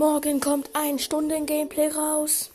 Morgen kommt ein Stunden-Gameplay raus.